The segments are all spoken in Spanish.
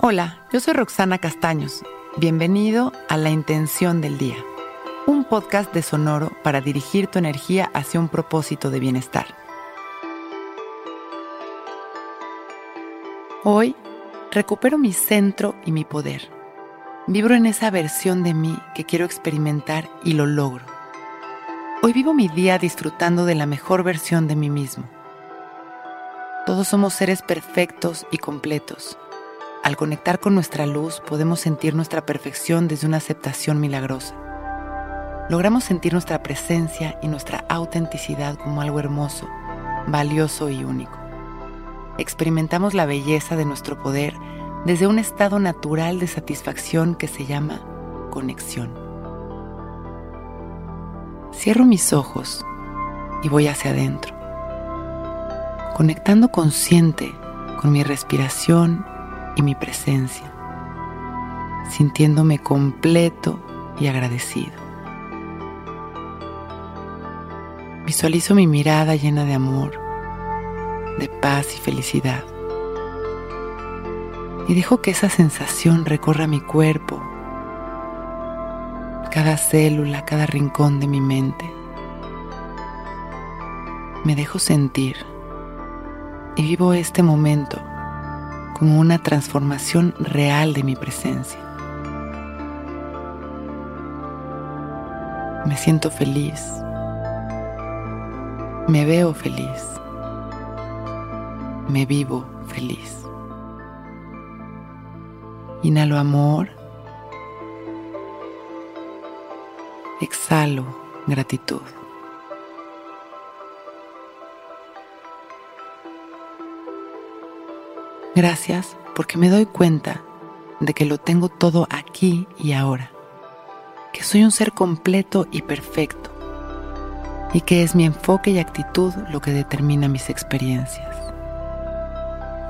Hola, yo soy Roxana Castaños. Bienvenido a La Intención del Día, un podcast de Sonoro para dirigir tu energía hacia un propósito de bienestar. Hoy recupero mi centro y mi poder. Vibro en esa versión de mí que quiero experimentar y lo logro. Hoy vivo mi día disfrutando de la mejor versión de mí mismo. Todos somos seres perfectos y completos al conectar con nuestra luz podemos sentir nuestra perfección desde una aceptación milagrosa. Logramos sentir nuestra presencia y nuestra autenticidad como algo hermoso, valioso y único. Experimentamos la belleza de nuestro poder desde un estado natural de satisfacción que se llama conexión. Cierro mis ojos y voy hacia adentro, conectando consciente con mi respiración y mi presencia, sintiéndome completo y agradecido. Visualizo mi mirada llena de amor, de paz y felicidad. Y dejo que esa sensación recorra mi cuerpo, cada célula, cada rincón de mi mente. Me dejo sentir y vivo este momento como una transformación real de mi presencia. Me siento feliz. Me veo feliz. Me vivo feliz. Inhalo amor. Exhalo gratitud. Gracias porque me doy cuenta de que lo tengo todo aquí y ahora, que soy un ser completo y perfecto, y que es mi enfoque y actitud lo que determina mis experiencias.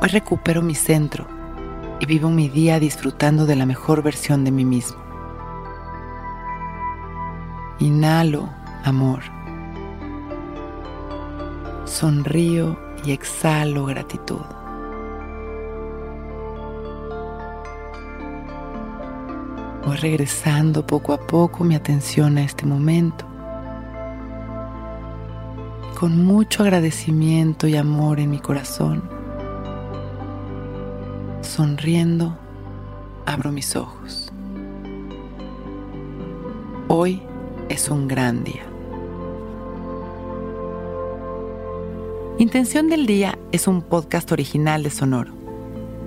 Hoy recupero mi centro y vivo mi día disfrutando de la mejor versión de mí mismo. Inhalo amor. Sonrío y exhalo gratitud. Voy regresando poco a poco mi atención a este momento. Con mucho agradecimiento y amor en mi corazón, sonriendo, abro mis ojos. Hoy es un gran día. Intención del Día es un podcast original de Sonoro.